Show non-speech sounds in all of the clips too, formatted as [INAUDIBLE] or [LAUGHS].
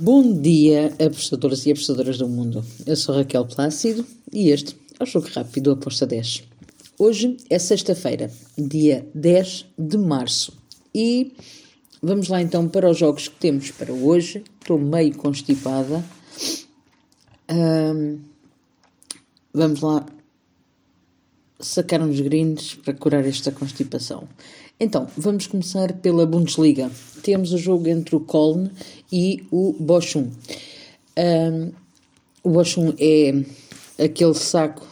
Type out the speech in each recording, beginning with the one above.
Bom dia, apostadoras e apostadoras do mundo. Eu sou Raquel Plácido e este é o Jogo Rápido Aposta 10. Hoje é sexta-feira, dia 10 de março. E vamos lá então para os jogos que temos para hoje. Estou meio constipada. Um, vamos lá sacar uns grindes para curar esta constipação. Então, vamos começar pela Bundesliga. Temos o jogo entre o Köln e o Bochum. Um, o Bochum é aquele saco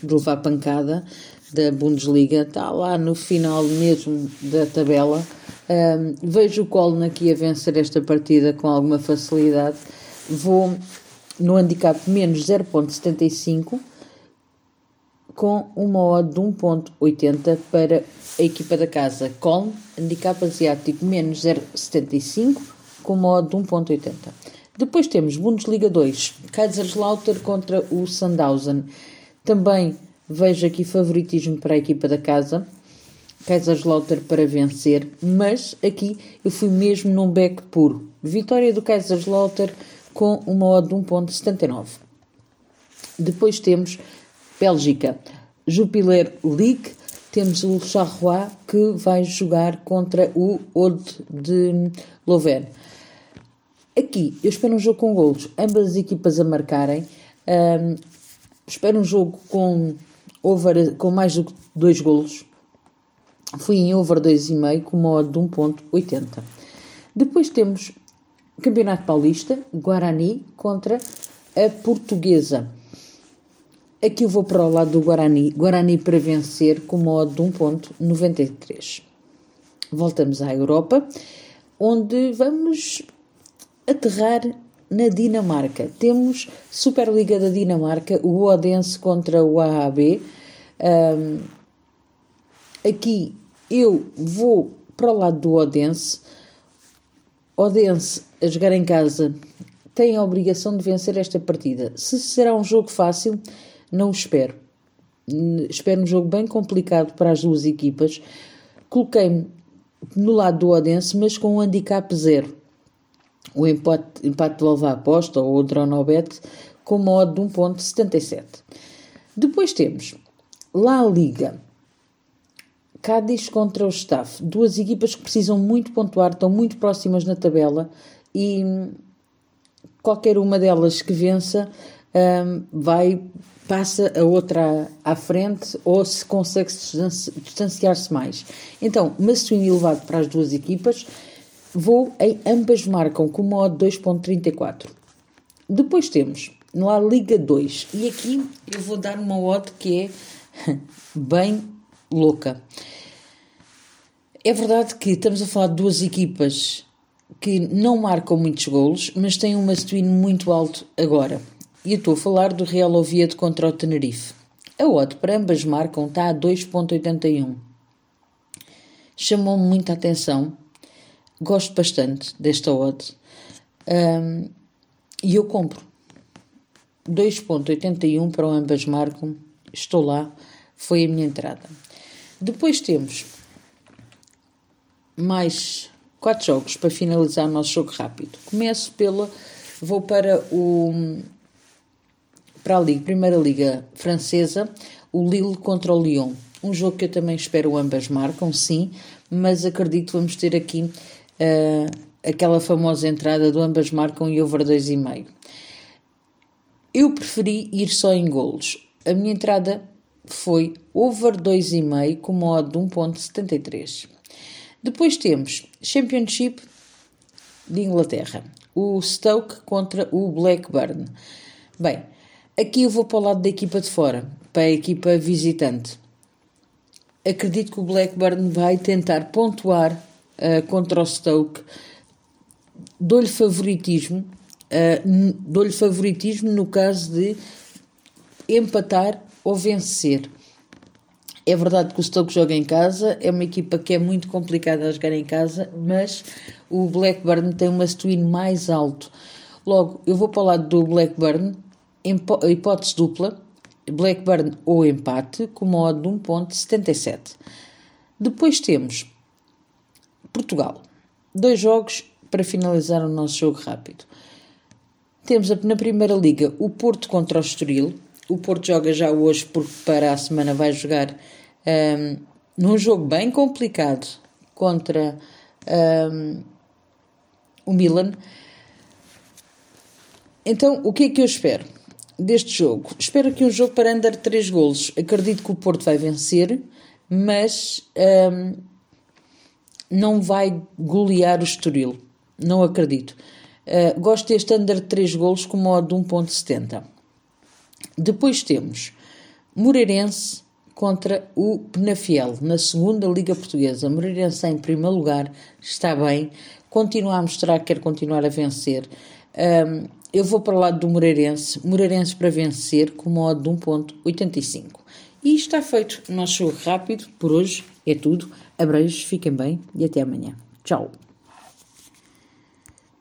de levar pancada da Bundesliga, está lá no final mesmo da tabela. Um, vejo o Köln aqui a vencer esta partida com alguma facilidade. Vou no handicap menos 0.75 com uma odd de 1.80 para a equipa da casa com handicap asiático menos 0,75 com uma odd de 1.80. Depois temos Bundesliga 2, Kaiserslautern contra o Sandhausen. Também vejo aqui favoritismo para a equipa da casa. Kaiserslautern para vencer, mas aqui eu fui mesmo num back puro. Vitória do Kaiserslautern com uma odd de 1.79. Depois temos Bélgica, Jupiler League, temos o Charleroi que vai jogar contra o Ode de Louvain. Aqui eu espero um jogo com golos, ambas as equipas a marcarem. Um, espero um jogo com, over, com mais do que dois golos. Fui em over 2,5 com uma odd de 1.80. Depois temos Campeonato Paulista, Guarani contra a Portuguesa. Aqui eu vou para o lado do Guarani. Guarani para vencer com modo de 1.93. Voltamos à Europa, onde vamos aterrar na Dinamarca. Temos Superliga da Dinamarca, o Odense contra o AAB. Um, aqui eu vou para o lado do Odense. Odense a jogar em casa tem a obrigação de vencer esta partida. Se será um jogo fácil, não o espero. Espero um jogo bem complicado para as duas equipas. Coloquei-me no lado do Odense, mas com um handicap zero. O empate, empate de levar aposta ou o Dronobet com modo de 1.77. Depois temos La Liga. Cádiz contra o Staff. Duas equipas que precisam muito pontuar, estão muito próximas na tabela e qualquer uma delas que vença um, vai passa a outra à frente ou se consegue distanciar-se mais. Então, Massuini elevado para as duas equipas, vou em ambas marcam com modo 2.34. Depois temos lá Liga 2 e aqui eu vou dar uma odd que é [LAUGHS] bem louca. É verdade que estamos a falar de duas equipas que não marcam muitos golos, mas têm um Massuini muito alto agora. E estou a falar do Real Oviedo contra o Tenerife. A odd para ambas marcam está a 2.81. Chamou-me muita atenção. Gosto bastante desta odd. Um, e eu compro. 2.81 para ambas marcam. Estou lá. Foi a minha entrada. Depois temos mais quatro jogos para finalizar o nosso jogo rápido. Começo pela. Vou para o para a Primeira Liga Francesa, o Lille contra o Lyon. Um jogo que eu também espero ambas marcam, sim, mas acredito que vamos ter aqui uh, aquela famosa entrada do ambas marcam e over 2,5. Eu preferi ir só em golos. A minha entrada foi over 2,5 com modo de 1.73. Depois temos Championship de Inglaterra, o Stoke contra o Blackburn. Bem, Aqui eu vou para o lado da equipa de fora, para a equipa visitante. Acredito que o Blackburn vai tentar pontuar uh, contra o Stoke. Dou-lhe favoritismo, uh, dou-lhe favoritismo no caso de empatar ou vencer. É verdade que o Stoke joga em casa, é uma equipa que é muito complicada a jogar em casa, mas o Blackburn tem uma swing mais alto. Logo, eu vou para o lado do Blackburn, hipótese dupla, Blackburn ou empate, com modo de 1.77. Depois temos Portugal. Dois jogos para finalizar o nosso jogo rápido. Temos na Primeira Liga o Porto contra o Estoril. O Porto joga já hoje porque para a semana vai jogar um, num jogo bem complicado contra um, o Milan. Então, o que é que eu espero deste jogo? Espero que um jogo para andar 3 golos. Acredito que o Porto vai vencer, mas um, não vai golear o Estoril. Não acredito. Uh, gosto deste under 3 golos com modo de 1.70. Depois temos Moreirense contra o Penafiel na segunda Liga Portuguesa. Moreirense em primeiro lugar está bem, continua a mostrar que quer continuar a vencer. Um, eu vou para o lado do Moreirense, Moreirense para vencer com modo de 1.85. E está feito nosso rápido por hoje. É tudo. Abreijos, fiquem bem e até amanhã. Tchau.